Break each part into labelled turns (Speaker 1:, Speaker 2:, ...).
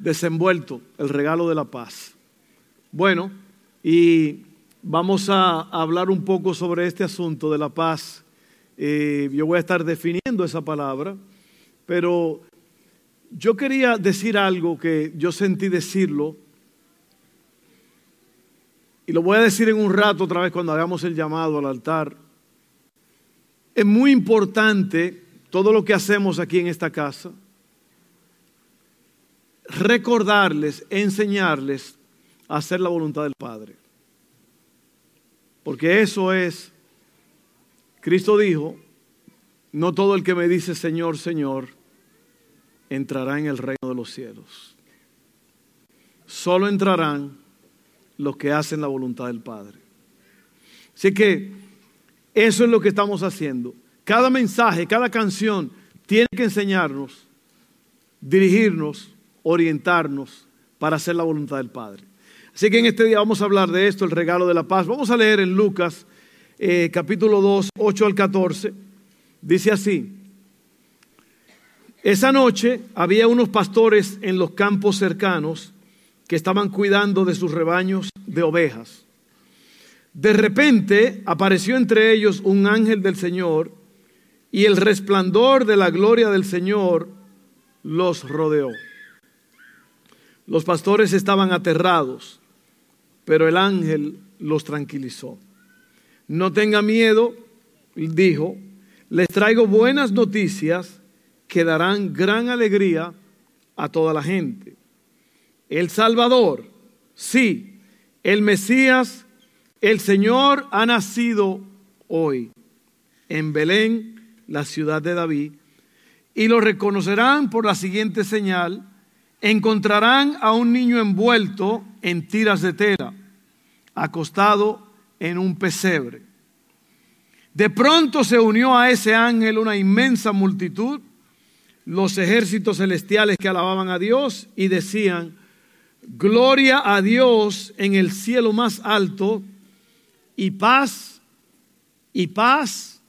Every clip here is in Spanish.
Speaker 1: desenvuelto, el regalo de la paz. Bueno, y vamos a hablar un poco sobre este asunto de la paz. Eh, yo voy a estar definiendo esa palabra, pero yo quería decir algo que yo sentí decirlo, y lo voy a decir en un rato otra vez cuando hagamos el llamado al altar. Es muy importante todo lo que hacemos aquí en esta casa, recordarles, enseñarles a hacer la voluntad del Padre. Porque eso es, Cristo dijo, no todo el que me dice Señor, Señor, entrará en el reino de los cielos. Solo entrarán los que hacen la voluntad del Padre. Así que eso es lo que estamos haciendo. Cada mensaje, cada canción tiene que enseñarnos, dirigirnos, orientarnos para hacer la voluntad del Padre. Así que en este día vamos a hablar de esto, el regalo de la paz. Vamos a leer en Lucas eh, capítulo 2, 8 al 14. Dice así, esa noche había unos pastores en los campos cercanos que estaban cuidando de sus rebaños de ovejas. De repente apareció entre ellos un ángel del Señor y el resplandor de la gloria del Señor los rodeó. Los pastores estaban aterrados, pero el ángel los tranquilizó. No tenga miedo, dijo, les traigo buenas noticias que darán gran alegría a toda la gente. El Salvador, sí, el Mesías, el Señor ha nacido hoy en Belén la ciudad de David, y lo reconocerán por la siguiente señal, encontrarán a un niño envuelto en tiras de tela, acostado en un pesebre. De pronto se unió a ese ángel una inmensa multitud, los ejércitos celestiales que alababan a Dios y decían, gloria a Dios en el cielo más alto y paz y paz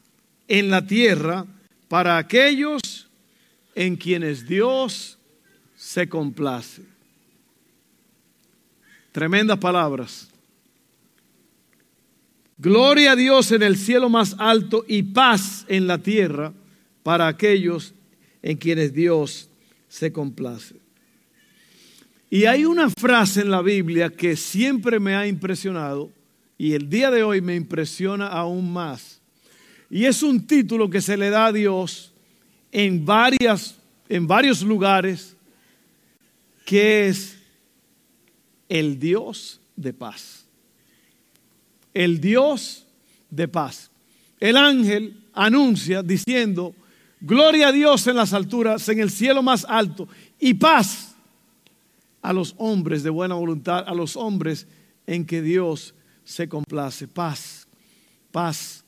Speaker 1: en la tierra para aquellos en quienes Dios se complace. Tremendas palabras. Gloria a Dios en el cielo más alto y paz en la tierra para aquellos en quienes Dios se complace. Y hay una frase en la Biblia que siempre me ha impresionado y el día de hoy me impresiona aún más. Y es un título que se le da a Dios en, varias, en varios lugares, que es el Dios de paz. El Dios de paz. El ángel anuncia diciendo, gloria a Dios en las alturas, en el cielo más alto, y paz a los hombres de buena voluntad, a los hombres en que Dios se complace. Paz, paz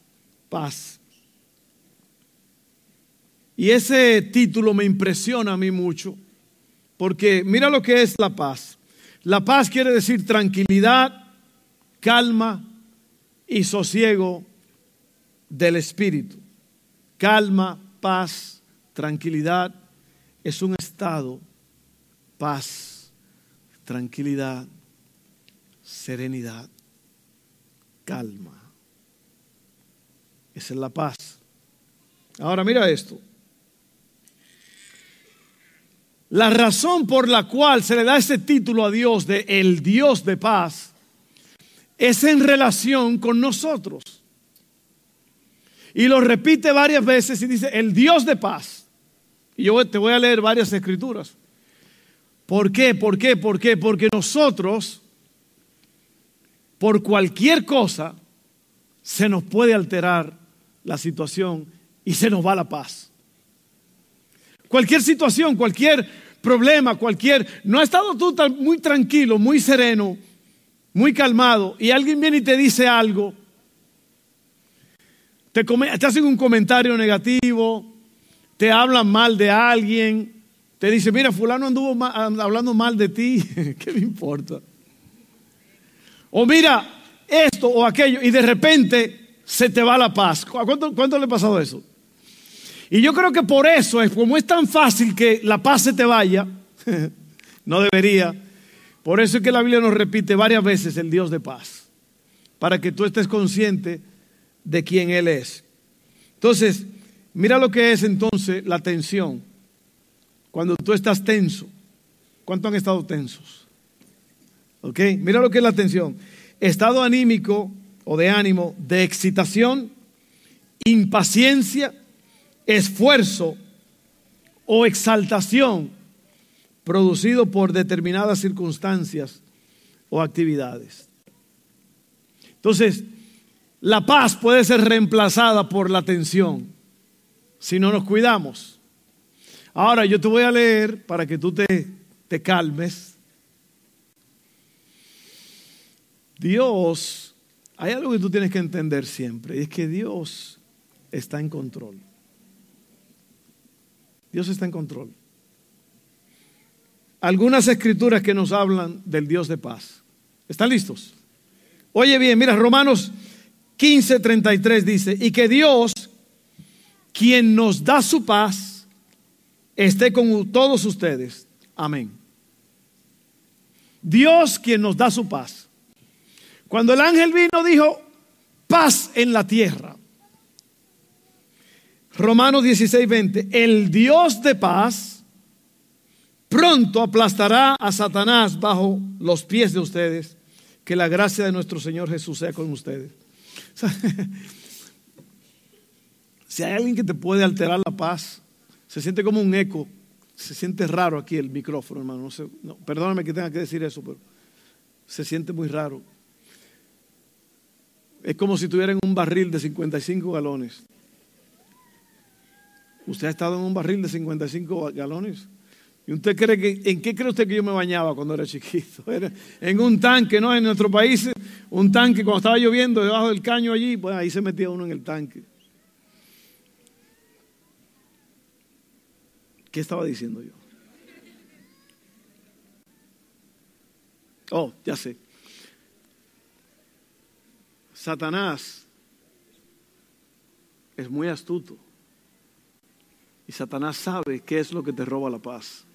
Speaker 1: paz. Y ese título me impresiona a mí mucho, porque mira lo que es la paz. La paz quiere decir tranquilidad, calma y sosiego del espíritu. Calma, paz, tranquilidad es un estado, paz, tranquilidad, serenidad, calma. Esa es la paz. Ahora mira esto. La razón por la cual se le da ese título a Dios de el Dios de paz es en relación con nosotros. Y lo repite varias veces y dice el Dios de paz. Y yo te voy a leer varias escrituras. ¿Por qué? ¿Por qué? ¿Por qué? Porque nosotros, por cualquier cosa, se nos puede alterar la situación y se nos va la paz. Cualquier situación, cualquier problema, cualquier... No has estado tú muy tranquilo, muy sereno, muy calmado y alguien viene y te dice algo, te, te hacen un comentario negativo, te hablan mal de alguien, te dice, mira, fulano anduvo hablando mal de ti, ¿qué me importa? O mira esto o aquello y de repente se te va la paz. ¿Cuánto, ¿Cuánto, le ha pasado eso? Y yo creo que por eso es, como es tan fácil que la paz se te vaya, No debería. Por eso es que la Biblia nos repite varias veces el Dios de paz, para que tú estés consciente de quién Él es. Entonces, mira lo que es entonces la tensión. Cuando tú estás tenso. ¿Cuántos han estado tensos? ¿Ok? Mira lo que es la tensión. Estado anímico o de ánimo, de excitación, impaciencia, esfuerzo o exaltación producido por determinadas circunstancias o actividades. Entonces, la paz puede ser reemplazada por la tensión si no nos cuidamos. Ahora yo te voy a leer para que tú te, te calmes. Dios, hay algo que tú tienes que entender siempre, y es que Dios está en control. Dios está en control. Algunas escrituras que nos hablan del Dios de paz. ¿Están listos? Oye bien, mira, Romanos 15:33 dice, y que Dios, quien nos da su paz, esté con todos ustedes. Amén. Dios quien nos da su paz. Cuando el ángel vino dijo, paz en la tierra. Romanos 16:20, el Dios de paz pronto aplastará a Satanás bajo los pies de ustedes. Que la gracia de nuestro Señor Jesús sea con ustedes. si hay alguien que te puede alterar la paz, se siente como un eco, se siente raro aquí el micrófono, hermano. No perdóname que tenga que decir eso, pero se siente muy raro. Es como si tuviera en un barril de 55 galones. ¿Usted ha estado en un barril de 55 galones? ¿Y usted cree que, en qué cree usted que yo me bañaba cuando era chiquito? En un tanque, ¿no? En nuestro país, un tanque, cuando estaba lloviendo debajo del caño allí, pues ahí se metía uno en el tanque. ¿Qué estaba diciendo yo? Oh, ya sé. Satanás es muy astuto. Y Satanás sabe qué es lo que te roba la paz.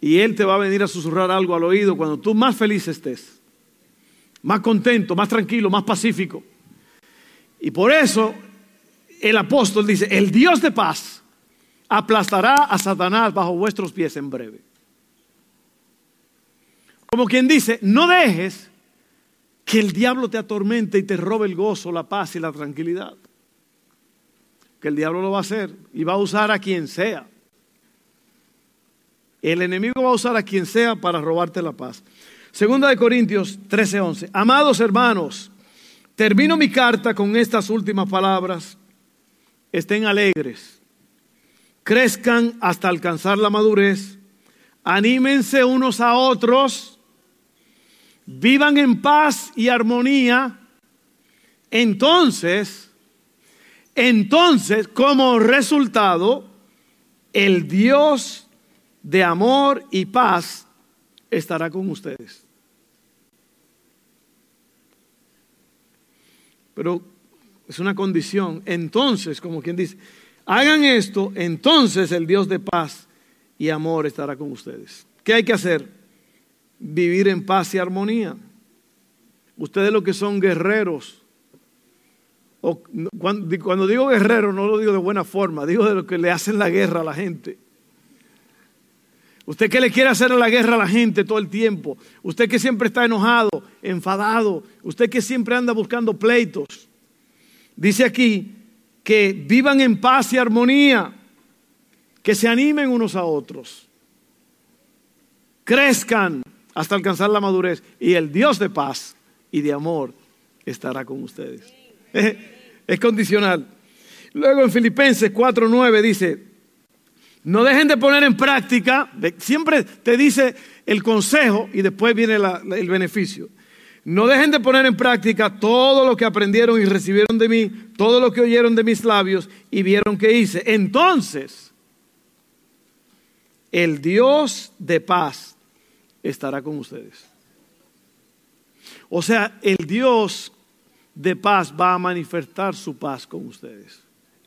Speaker 1: Y él te va a venir a susurrar algo al oído cuando tú más feliz estés, más contento, más tranquilo, más pacífico. Y por eso el apóstol dice, el Dios de paz aplastará a Satanás bajo vuestros pies en breve. Como quien dice, no dejes que el diablo te atormente y te robe el gozo, la paz y la tranquilidad que el diablo lo va a hacer y va a usar a quien sea. El enemigo va a usar a quien sea para robarte la paz. Segunda de Corintios 13:11. Amados hermanos, termino mi carta con estas últimas palabras. Estén alegres, crezcan hasta alcanzar la madurez, anímense unos a otros, vivan en paz y armonía. Entonces, entonces, como resultado, el Dios de amor y paz estará con ustedes. Pero es una condición. Entonces, como quien dice, hagan esto, entonces el Dios de paz y amor estará con ustedes. ¿Qué hay que hacer? Vivir en paz y armonía. Ustedes lo que son guerreros cuando, digo guerrero no lo digo de buena forma, digo de lo que le hacen la guerra a la gente. Usted que le quiere hacer la guerra a la gente todo el tiempo. Usted que siempre está enojado, enfadado. Usted que siempre anda buscando pleitos. Dice aquí que vivan en paz y armonía. Que se animen unos a otros. Crezcan hasta alcanzar la madurez. Y el Dios de paz y de amor estará con ustedes. Es condicional. Luego en Filipenses 4.9 dice, no dejen de poner en práctica, siempre te dice el consejo y después viene el beneficio. No dejen de poner en práctica todo lo que aprendieron y recibieron de mí, todo lo que oyeron de mis labios y vieron que hice. Entonces, el Dios de paz estará con ustedes. O sea, el Dios de paz va a manifestar su paz con ustedes,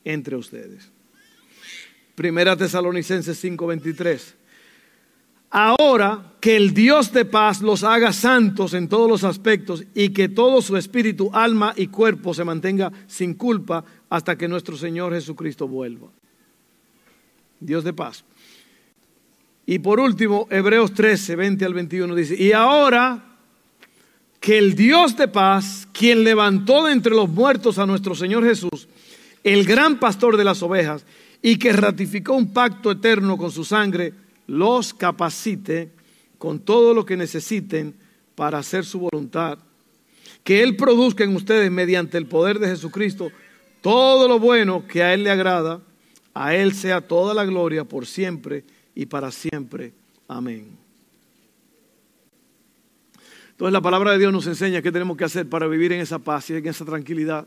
Speaker 1: entre ustedes. Primera Tesalonicenses 5:23. Ahora que el Dios de paz los haga santos en todos los aspectos y que todo su espíritu, alma y cuerpo se mantenga sin culpa hasta que nuestro Señor Jesucristo vuelva. Dios de paz. Y por último, Hebreos 13, 20 al 21 dice, y ahora que el Dios de paz, quien levantó de entre los muertos a nuestro Señor Jesús, el gran pastor de las ovejas, y que ratificó un pacto eterno con su sangre, los capacite con todo lo que necesiten para hacer su voluntad. Que Él produzca en ustedes, mediante el poder de Jesucristo, todo lo bueno que a Él le agrada. A Él sea toda la gloria por siempre y para siempre. Amén. Entonces la palabra de Dios nos enseña qué tenemos que hacer para vivir en esa paz y en esa tranquilidad.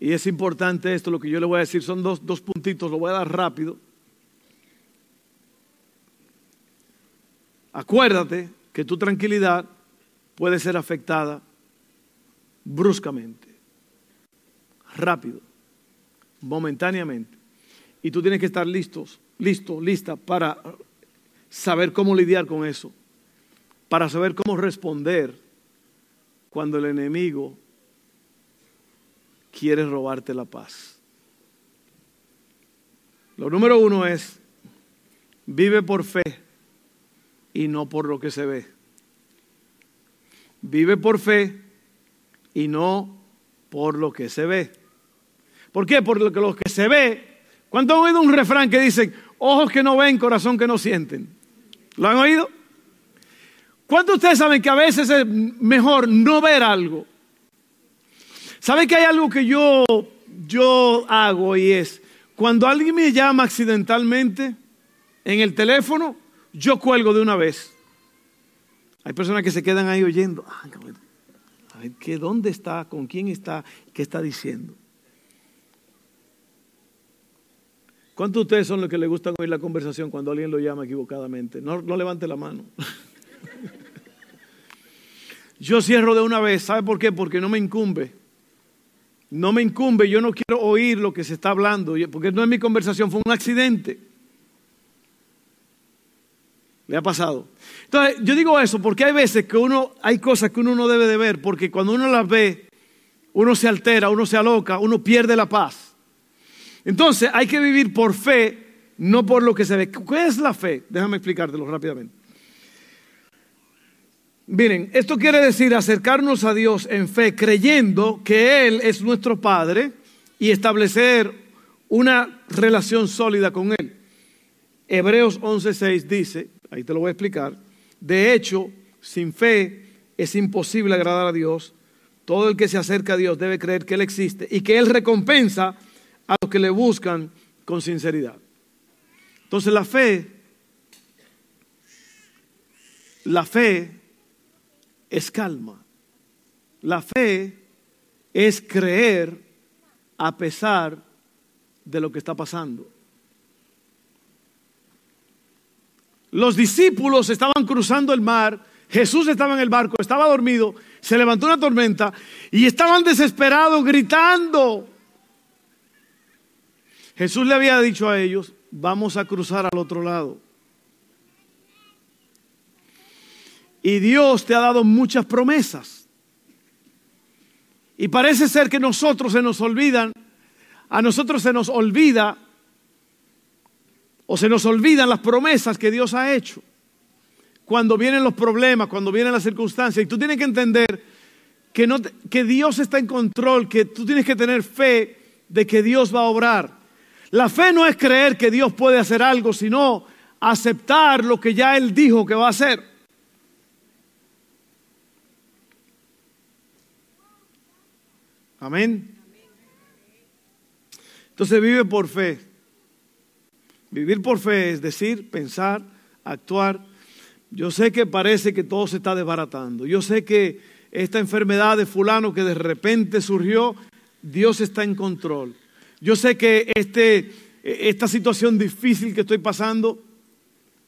Speaker 1: Y es importante esto, lo que yo le voy a decir, son dos, dos puntitos, lo voy a dar rápido. Acuérdate que tu tranquilidad puede ser afectada bruscamente, rápido, momentáneamente. Y tú tienes que estar listos, listo, lista para saber cómo lidiar con eso, para saber cómo responder cuando el enemigo quiere robarte la paz. Lo número uno es, vive por fe y no por lo que se ve. Vive por fe y no por lo que se ve. ¿Por qué? Por lo que, lo que se ve. ¿Cuánto han oído un refrán que dice, ojos que no ven, corazón que no sienten? ¿Lo han oído? ¿Cuántos de ustedes saben que a veces es mejor no ver algo? ¿Saben que hay algo que yo, yo hago y es, cuando alguien me llama accidentalmente en el teléfono, yo cuelgo de una vez. Hay personas que se quedan ahí oyendo. Ah, a ver, ¿qué, ¿dónde está? ¿Con quién está? ¿Qué está diciendo? ¿Cuántos de ustedes son los que les gusta oír la conversación cuando alguien lo llama equivocadamente? No, no levante la mano. Yo cierro de una vez. ¿Sabe por qué? Porque no me incumbe. No me incumbe. Yo no quiero oír lo que se está hablando. Porque no es mi conversación, fue un accidente. ¿Le ha pasado? Entonces, yo digo eso porque hay veces que uno, hay cosas que uno no debe de ver, porque cuando uno las ve, uno se altera, uno se aloca, uno pierde la paz. Entonces, hay que vivir por fe, no por lo que se ve. ¿Qué es la fe? Déjame explicártelo rápidamente. Miren, esto quiere decir acercarnos a Dios en fe, creyendo que Él es nuestro Padre y establecer una relación sólida con Él. Hebreos 11:6 dice, ahí te lo voy a explicar, de hecho, sin fe es imposible agradar a Dios. Todo el que se acerca a Dios debe creer que Él existe y que Él recompensa a los que le buscan con sinceridad. Entonces la fe, la fe es calma. La fe es creer a pesar de lo que está pasando. Los discípulos estaban cruzando el mar, Jesús estaba en el barco, estaba dormido, se levantó una tormenta y estaban desesperados gritando. Jesús le había dicho a ellos, vamos a cruzar al otro lado. Y Dios te ha dado muchas promesas. Y parece ser que nosotros se nos olvidan, a nosotros se nos olvida o se nos olvidan las promesas que Dios ha hecho. Cuando vienen los problemas, cuando vienen las circunstancias. Y tú tienes que entender que, no, que Dios está en control, que tú tienes que tener fe de que Dios va a obrar. La fe no es creer que Dios puede hacer algo, sino aceptar lo que ya Él dijo que va a hacer. Amén. Entonces vive por fe. Vivir por fe es decir, pensar, actuar. Yo sé que parece que todo se está desbaratando. Yo sé que esta enfermedad de fulano que de repente surgió, Dios está en control. Yo sé que este, esta situación difícil que estoy pasando,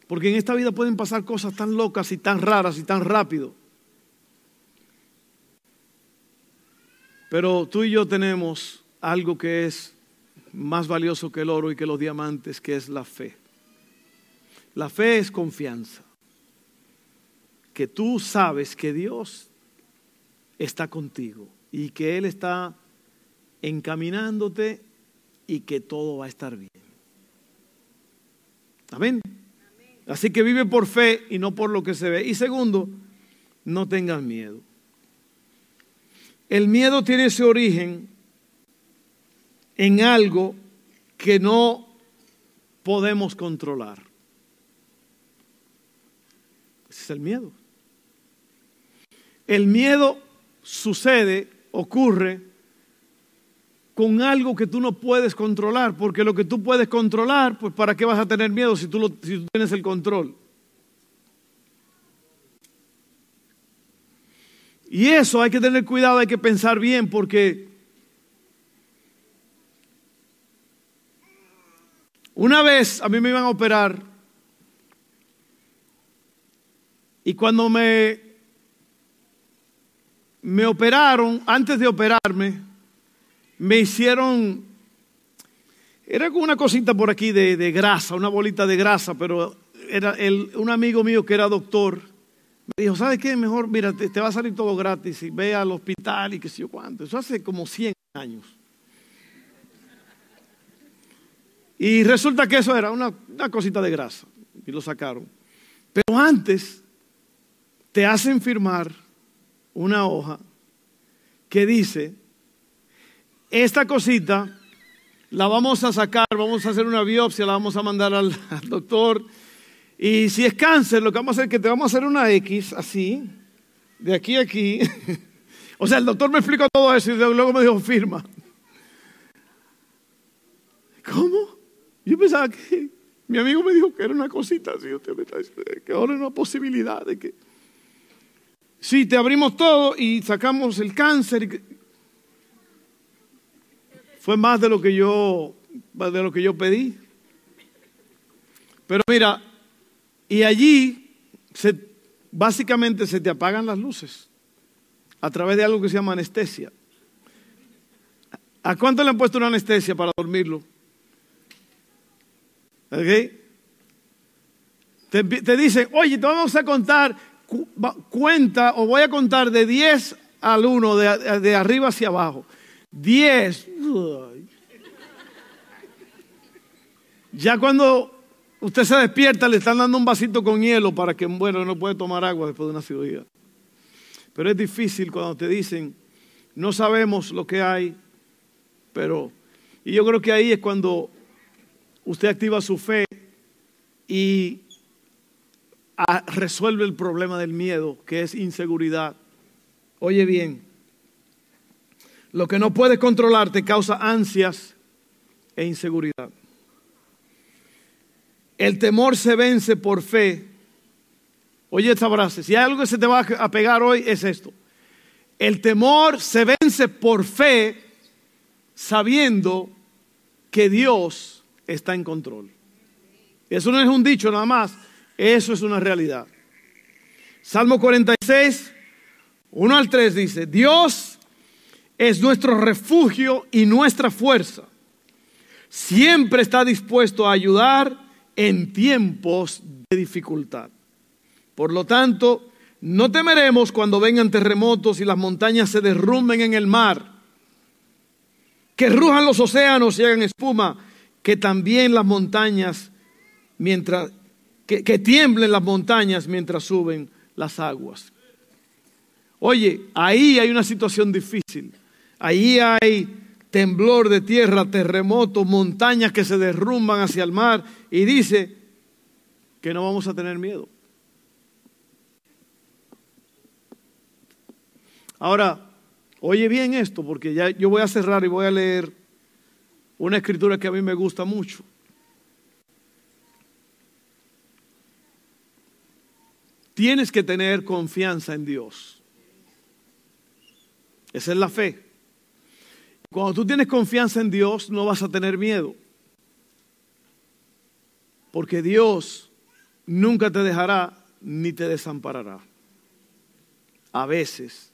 Speaker 1: porque en esta vida pueden pasar cosas tan locas y tan raras y tan rápido. Pero tú y yo tenemos algo que es más valioso que el oro y que los diamantes, que es la fe. La fe es confianza. Que tú sabes que Dios está contigo y que Él está encaminándote y que todo va a estar bien. Amén. Así que vive por fe y no por lo que se ve. Y segundo, no tengas miedo. El miedo tiene ese origen en algo que no podemos controlar. Ese es el miedo. El miedo sucede, ocurre con algo que tú no puedes controlar, porque lo que tú puedes controlar, pues ¿para qué vas a tener miedo si tú, lo, si tú tienes el control? Y eso hay que tener cuidado, hay que pensar bien, porque una vez a mí me iban a operar y cuando me, me operaron, antes de operarme, me hicieron, era como una cosita por aquí de, grasa, una bolita de grasa, pero era el, un amigo mío que era doctor, me dijo, ¿sabes qué? Mejor, mira, te, va a salir todo gratis y ve al hospital y qué sé yo cuánto. Eso hace como 100 años. Y resulta que eso era una, una cosita de grasa y lo sacaron. Pero antes te hacen firmar una hoja que dice esta cosita la vamos a sacar, vamos a hacer una biopsia, la vamos a mandar al, doctor. Y si es cáncer, lo que vamos a hacer es que te vamos a hacer una X, así, de aquí a aquí. o sea, el doctor me explicó todo eso y luego me dijo, firma. ¿Cómo? Yo pensaba que mi amigo me dijo que era una cosita así, usted me está diciendo que ahora hay una posibilidad de que... Sí, te abrimos todo y sacamos el cáncer. Fue más de lo que yo, de lo que yo pedí. Pero mira, y allí básicamente se te apagan las luces a través de algo que se llama anestesia. ¿A cuánto le han puesto una anestesia para dormirlo? ¿Ok? Te, dicen, oye, te vamos a contar, cuenta o voy a contar de 10 al 1, de, de arriba hacia abajo. 10. Ya cuando usted se despierta, le están dando un vasito con hielo para que, bueno, no puede tomar agua después de una cirugía. Pero es difícil cuando te dicen, no sabemos lo que hay, pero... Y yo creo que ahí es cuando usted activa su fe y resuelve el problema del miedo, que es inseguridad. Oye bien, lo que no puedes controlar te causa ansias e inseguridad. El temor se vence por fe. Oye esta frase, si hay algo que se te va a pegar hoy es esto. El temor se vence por fe sabiendo que Dios está en control. Eso no es un dicho nada más, eso es una realidad. Salmo 46, 1 al 3 dice, Dios es nuestro refugio y nuestra fuerza. Siempre está dispuesto a ayudar en tiempos de dificultad. Por lo tanto, no temeremos cuando vengan terremotos y las montañas se derrumben en el mar, que rujan los océanos y hagan espuma, que también las montañas, mientras, que, que tiemblen las montañas mientras suben las aguas. Oye, ahí hay una situación difícil. Ahí hay temblor de tierra, terremotos, montañas que se derrumban hacia el mar y dice que no vamos a tener miedo. Ahora, oye bien esto, porque ya yo voy a cerrar y voy a leer una escritura que a mí me gusta mucho. Tienes que tener confianza en Dios. Esa es la fe. Cuando tú tienes confianza en Dios, no vas a tener miedo. Porque Dios nunca te dejará ni te desamparará. A veces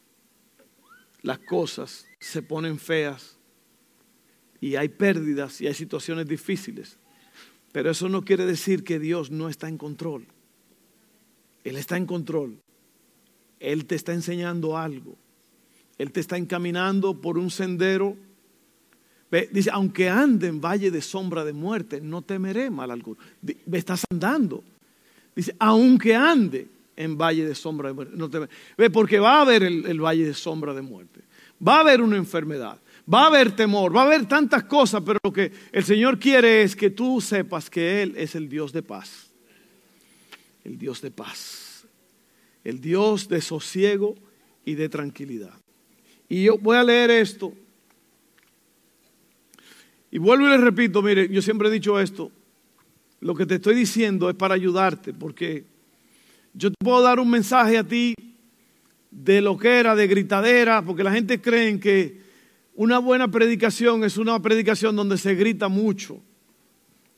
Speaker 1: las cosas se ponen feas y hay pérdidas y hay situaciones difíciles. Pero eso no quiere decir que Dios no está en control. Él está en control. Él te está enseñando algo. Él te está encaminando por un sendero. Dice, aunque ande en valle de sombra de muerte, no temeré mal alguno. Me estás andando. Dice, aunque ande en valle de sombra de muerte, no temeré. Ve, porque va a haber el valle de sombra de muerte. Va a haber una enfermedad. Va a haber temor, va a haber tantas cosas, pero lo que el Señor quiere es que tú sepas que Él es el Dios de paz. El Dios de paz. El Dios de sosiego y de tranquilidad. Y yo voy a leer esto. Y vuelvo y le repito, mire, yo siempre he dicho esto. Lo que te estoy diciendo es para ayudarte, porque yo te puedo dar un mensaje a ti de lo que era, de gritadera, porque la gente cree que una buena predicación es una predicación donde se grita mucho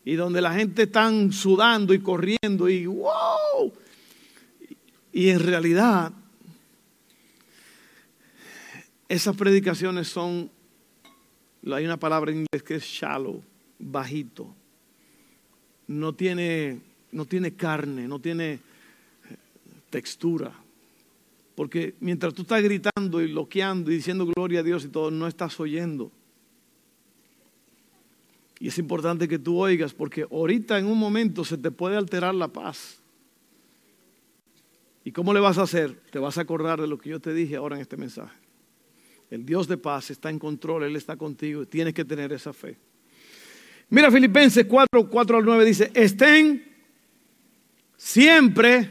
Speaker 1: y donde la gente está sudando y corriendo y wow. Y en realidad esas predicaciones son, hay una palabra en inglés que es shallow, bajito. No tiene, no tiene carne, no tiene textura. Porque mientras tú estás gritando y loqueando y diciendo gloria a Dios y todo, no estás oyendo. Y es importante que tú oigas porque ahorita en un momento se te puede alterar la paz. ¿Y cómo le vas a hacer? Te vas a acordar de lo que yo te dije ahora en este mensaje. El Dios de paz está en control, Él está contigo tienes que tener esa fe. Mira Filipenses 4, 4 al 9 dice, estén siempre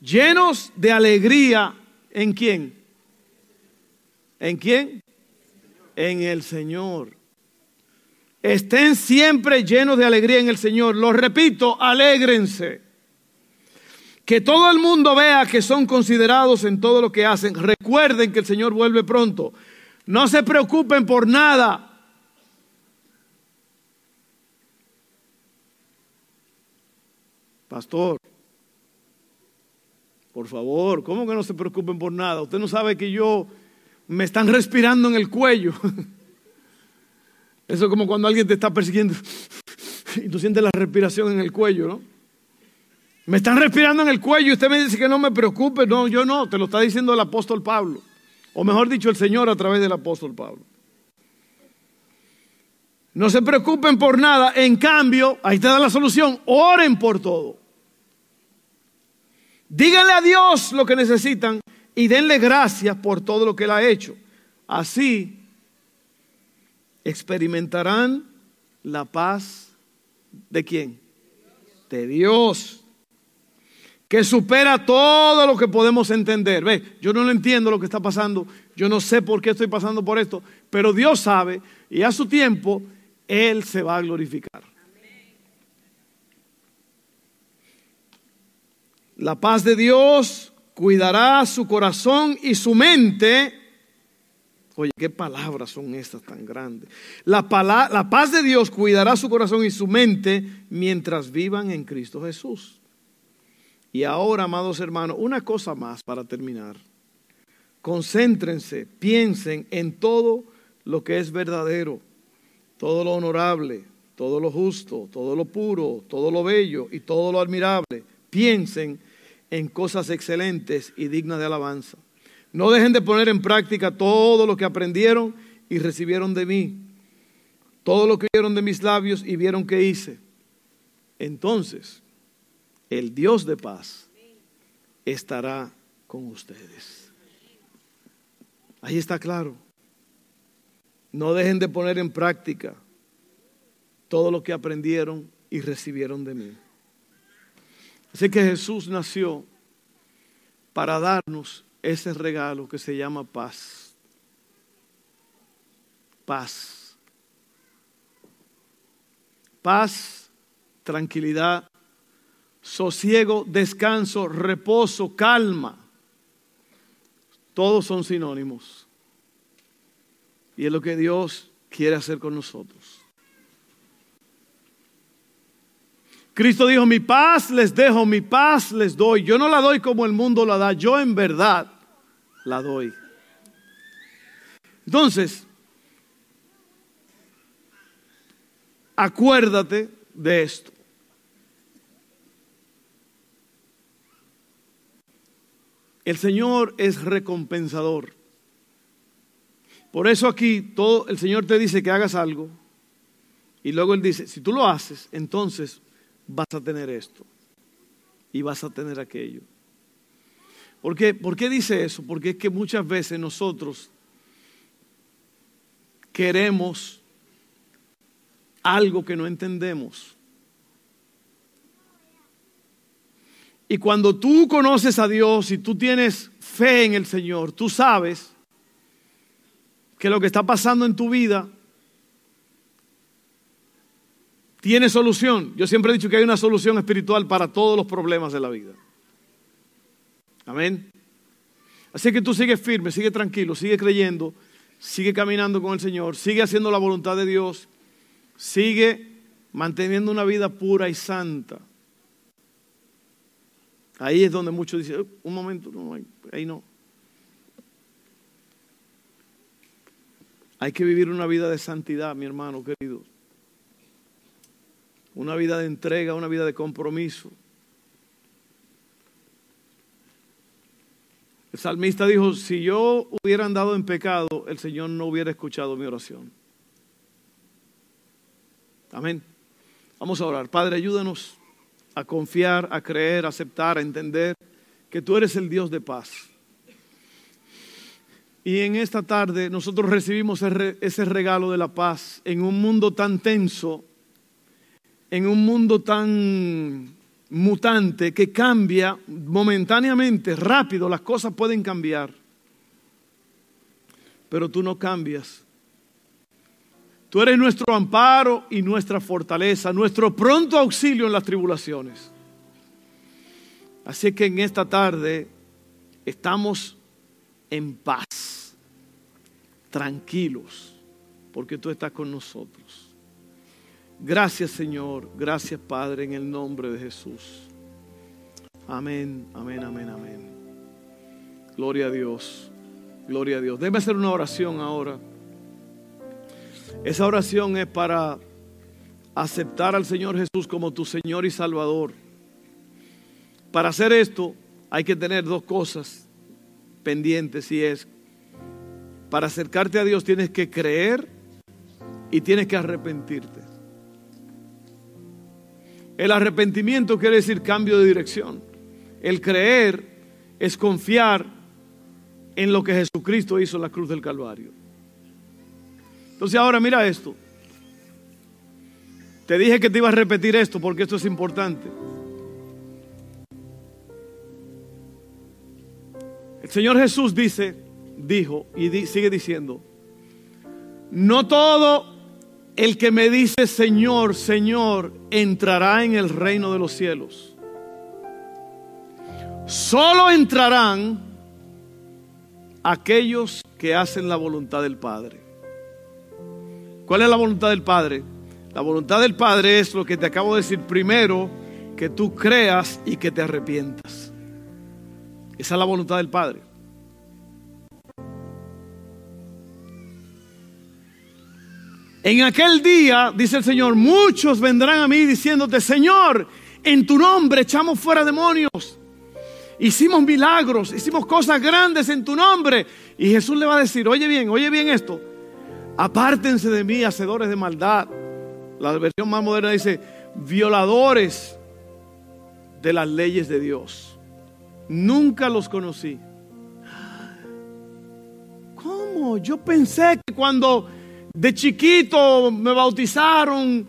Speaker 1: llenos de alegría. ¿En quién? ¿En quién? En el Señor. Estén siempre llenos de alegría en el Señor. Lo repito, alégrense. Que todo el mundo vea que son considerados en todo lo que hacen. Recuerden que el Señor vuelve pronto. No se preocupen por nada. Pastor, por favor, ¿cómo que no se preocupen por nada? Usted no sabe que yo me están respirando en el cuello. Eso es como cuando alguien te está persiguiendo y tú sientes la respiración en el cuello, ¿no? Me están respirando en el cuello y usted me dice que no me preocupe. No, yo no, te lo está diciendo el apóstol Pablo. O mejor dicho, el Señor a través del apóstol Pablo. No se preocupen por nada. En cambio, ahí te da la solución. Oren por todo. Díganle a Dios lo que necesitan y denle gracias por todo lo que Él ha hecho. Así experimentarán la paz de quién? De Dios. Que supera todo lo que podemos entender. Ve, yo no lo entiendo lo que está pasando. Yo no sé por qué estoy pasando por esto. Pero Dios sabe y a su tiempo Él se va a glorificar. La paz de Dios cuidará su corazón y su mente. Oye, qué palabras son estas tan grandes. La, la, paz de Dios cuidará su corazón y su mente mientras vivan en Cristo Jesús. Y ahora, amados hermanos, una cosa más para terminar. Concéntrense, piensen en todo lo que es verdadero, todo lo honorable, todo lo justo, todo lo puro, todo lo bello y todo lo admirable. Piensen en cosas excelentes y dignas de alabanza. No dejen de poner en práctica todo lo que aprendieron y recibieron de mí, todo lo que oyeron de mis labios y vieron que hice. Entonces, el Dios de paz estará con ustedes. Ahí está claro. No dejen de poner en práctica todo lo que aprendieron y recibieron de mí. Así que Jesús nació para darnos ese regalo que se llama paz. Paz. Paz, tranquilidad, sosiego, descanso, reposo, calma. Todos son sinónimos. Y es lo que Dios quiere hacer con nosotros. Cristo dijo, mi paz les dejo, mi paz les doy. Yo no la doy como el mundo la da, yo en verdad la doy. Entonces, acuérdate de esto. El Señor es recompensador. Por eso aquí todo el Señor te dice que hagas algo y luego él dice, si tú lo haces, entonces vas a tener esto y vas a tener aquello. ¿Por qué? ¿Por qué dice eso? Porque es que muchas veces nosotros queremos algo que no entendemos. Y cuando tú conoces a Dios y tú tienes fe en el Señor, tú sabes que lo que está pasando en tu vida tiene solución. Yo siempre he dicho que hay una solución espiritual para todos los problemas de la vida. Amén. Así que tú sigues firme, sigue tranquilo, sigue creyendo, sigue caminando con el Señor, sigue haciendo la voluntad de Dios, sigue manteniendo una vida pura y santa. Ahí es donde muchos dicen, un momento, no, ahí no. Hay que vivir una vida de santidad, mi hermano querido. Una vida de entrega, una vida de compromiso. El salmista dijo, si yo hubiera andado en pecado, el Señor no hubiera escuchado mi oración. Amén. Vamos a orar. Padre, ayúdanos a confiar, a creer, a aceptar, a entender que tú eres el Dios de paz. Y en esta tarde nosotros recibimos ese regalo de la paz en un mundo tan tenso, en un mundo tan mutante que cambia momentáneamente, rápido, las cosas pueden cambiar. Pero tú no cambias. Tú eres nuestro amparo y nuestra fortaleza, nuestro pronto auxilio en las tribulaciones. Así que en esta tarde estamos en paz, tranquilos, porque tú estás con nosotros. Gracias Señor, gracias Padre, en el nombre de Jesús. Amén, amén, amén, amén. Gloria a Dios, gloria a Dios. Déjame hacer una oración ahora. Esa oración es para aceptar al Señor Jesús como tu Señor y Salvador. Para hacer esto hay que tener dos cosas pendientes y es, para acercarte a Dios tienes que creer y tienes que arrepentirte. El arrepentimiento quiere decir cambio de dirección. El creer es confiar en lo que Jesucristo hizo en la cruz del Calvario. Entonces ahora mira esto. Te dije que te iba a repetir esto porque esto es importante. El Señor Jesús dice, dijo y sigue diciendo, no todo el que me dice Señor, Señor, entrará en el reino de los cielos. Solo entrarán aquellos que hacen la voluntad del Padre. ¿Cuál es la voluntad del Padre? La voluntad del Padre es lo que te acabo de decir primero, que tú creas y que te arrepientas. Esa es la voluntad del Padre. En aquel día, dice el Señor, muchos vendrán a mí diciéndote, Señor, en tu nombre echamos fuera demonios. Hicimos milagros, hicimos cosas grandes en tu nombre. Y Jesús le va a decir, oye bien, oye bien esto. Apártense de mí, hacedores de maldad. La versión más moderna dice, violadores de las leyes de Dios. Nunca los conocí. ¿Cómo? Yo pensé que cuando de chiquito me bautizaron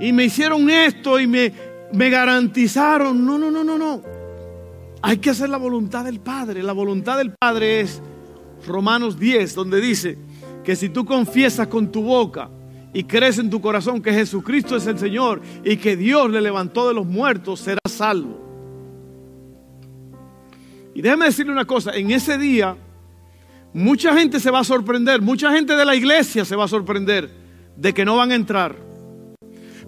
Speaker 1: y me hicieron esto y me, me garantizaron. No, no, no, no, no. Hay que hacer la voluntad del Padre. La voluntad del Padre es Romanos 10, donde dice, que si tú confiesas con tu boca y crees en tu corazón que Jesucristo es el Señor y que Dios le levantó de los muertos, serás salvo. Y déjame decirle una cosa, en ese día mucha gente se va a sorprender, mucha gente de la iglesia se va a sorprender de que no van a entrar.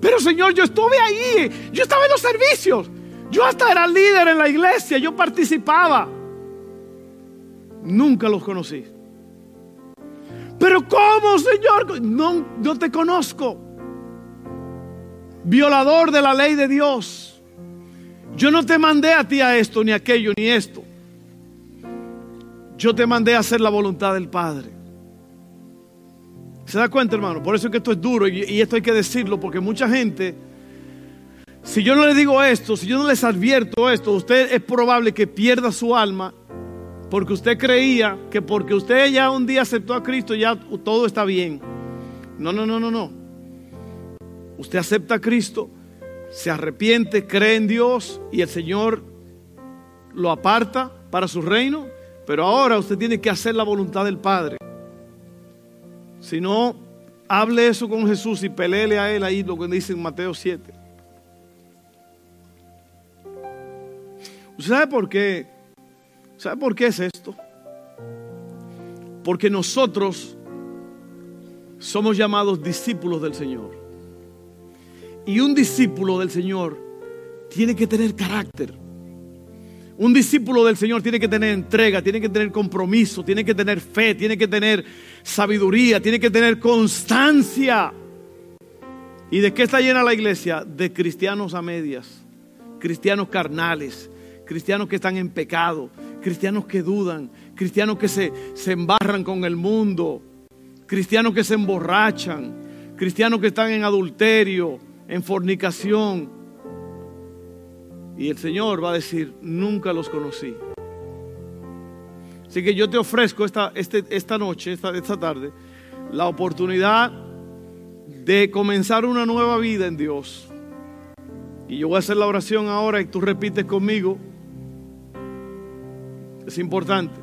Speaker 1: Pero Señor, yo estuve ahí, yo estaba en los servicios, yo hasta era líder en la iglesia, yo participaba. Nunca los conocí. Pero ¿cómo, Señor? No, te conozco. violador de la ley de Dios. Yo no te mandé a ti a esto, ni aquello, ni esto. Yo te mandé a hacer la voluntad del Padre. ¿Se da cuenta, hermano? Por eso es que esto es duro y, y esto hay que decirlo, porque mucha gente, si yo no le digo esto, si yo no les advierto esto, usted es probable que pierda su alma porque usted creía que porque usted ya un día aceptó a Cristo ya todo está bien. No, no, no, no, no. Usted acepta a Cristo, se arrepiente, cree en Dios y el Señor lo aparta para su reino, pero ahora usted tiene que hacer la voluntad del Padre. Si no, hable eso con Jesús y peleele a él ahí lo que dice en Mateo 7. ¿Usted sabe por qué? ¿Sabe por qué es esto? Porque nosotros somos llamados discípulos del Señor. Y un discípulo del Señor tiene que tener carácter. Un discípulo del Señor tiene que tener entrega, tiene que tener compromiso, tiene que tener fe, tiene que tener sabiduría, tiene que tener constancia. ¿Y de qué está llena la iglesia? De cristianos a medias, cristianos carnales, cristianos que están en pecado, cristianos que dudan, cristianos que se, se embarran con el mundo, cristianos que se emborrachan, cristianos que están en adulterio, en fornicación. Y el Señor va a decir, nunca los conocí. Así que yo te ofrezco esta, este, esta noche, esta, esta tarde, la oportunidad de comenzar una nueva vida en Dios. Y yo voy a hacer la oración ahora y tú repites conmigo. Es importante.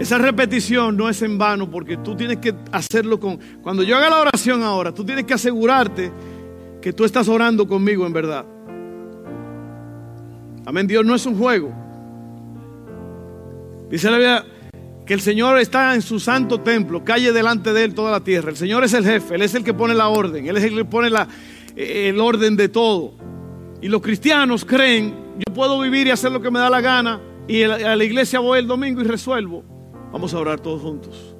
Speaker 1: Esa repetición no es en vano porque tú tienes que hacerlo con... Cuando yo haga la oración ahora, tú tienes que asegurarte que tú estás orando conmigo en verdad. Amén, Dios no es un juego. Dice la Biblia que el Señor está en su santo templo, calle delante de él toda la tierra. El Señor es el jefe, Él es el que pone la orden, Él es el que pone el orden de todo. Y los cristianos creen, yo puedo vivir y hacer lo que me da la gana y a la iglesia voy el domingo y resuelvo. Vamos a orar todos juntos.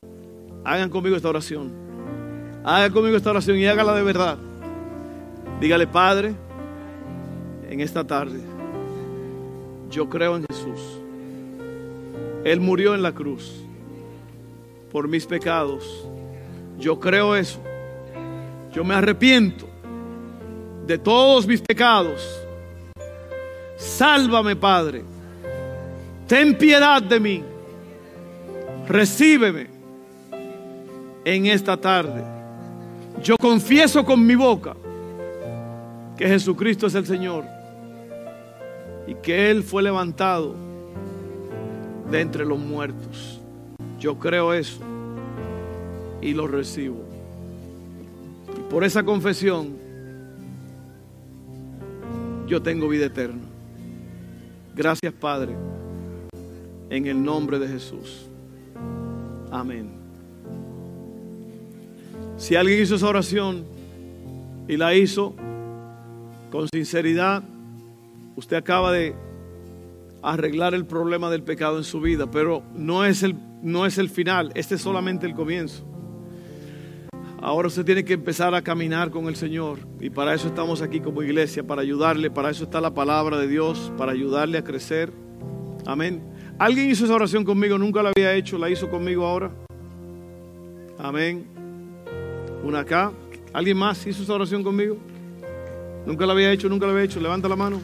Speaker 1: Hagan conmigo esta oración. Hagan conmigo esta oración y hágala de verdad. Dígale, Padre, en esta tarde, yo creo en Jesús. Él murió en la cruz por mis pecados. Yo creo eso. Yo me arrepiento de todos mis pecados. Sálvame, Padre. Ten piedad de mí recíbeme en esta tarde. Yo confieso con mi boca que Jesucristo es el Señor y que Él fue levantado de entre los muertos. Yo creo eso y lo recibo. Y por esa confesión yo tengo vida eterna. Gracias Padre, en el nombre de Jesús. Amén. Si alguien hizo esa oración y la hizo con sinceridad, usted acaba de arreglar el problema del pecado en su vida, pero no es el, no es el final, este es solamente el comienzo. Ahora usted tiene que empezar a caminar con el Señor y para eso estamos aquí como iglesia, para ayudarle, para eso está la palabra de Dios, para ayudarle a crecer. Amén. ¿Alguien hizo esa oración conmigo? Nunca la había hecho, la hizo conmigo ahora. Amén. Una acá. ¿Alguien más hizo esa oración conmigo? Nunca la había hecho, nunca la había hecho. Levanta la mano.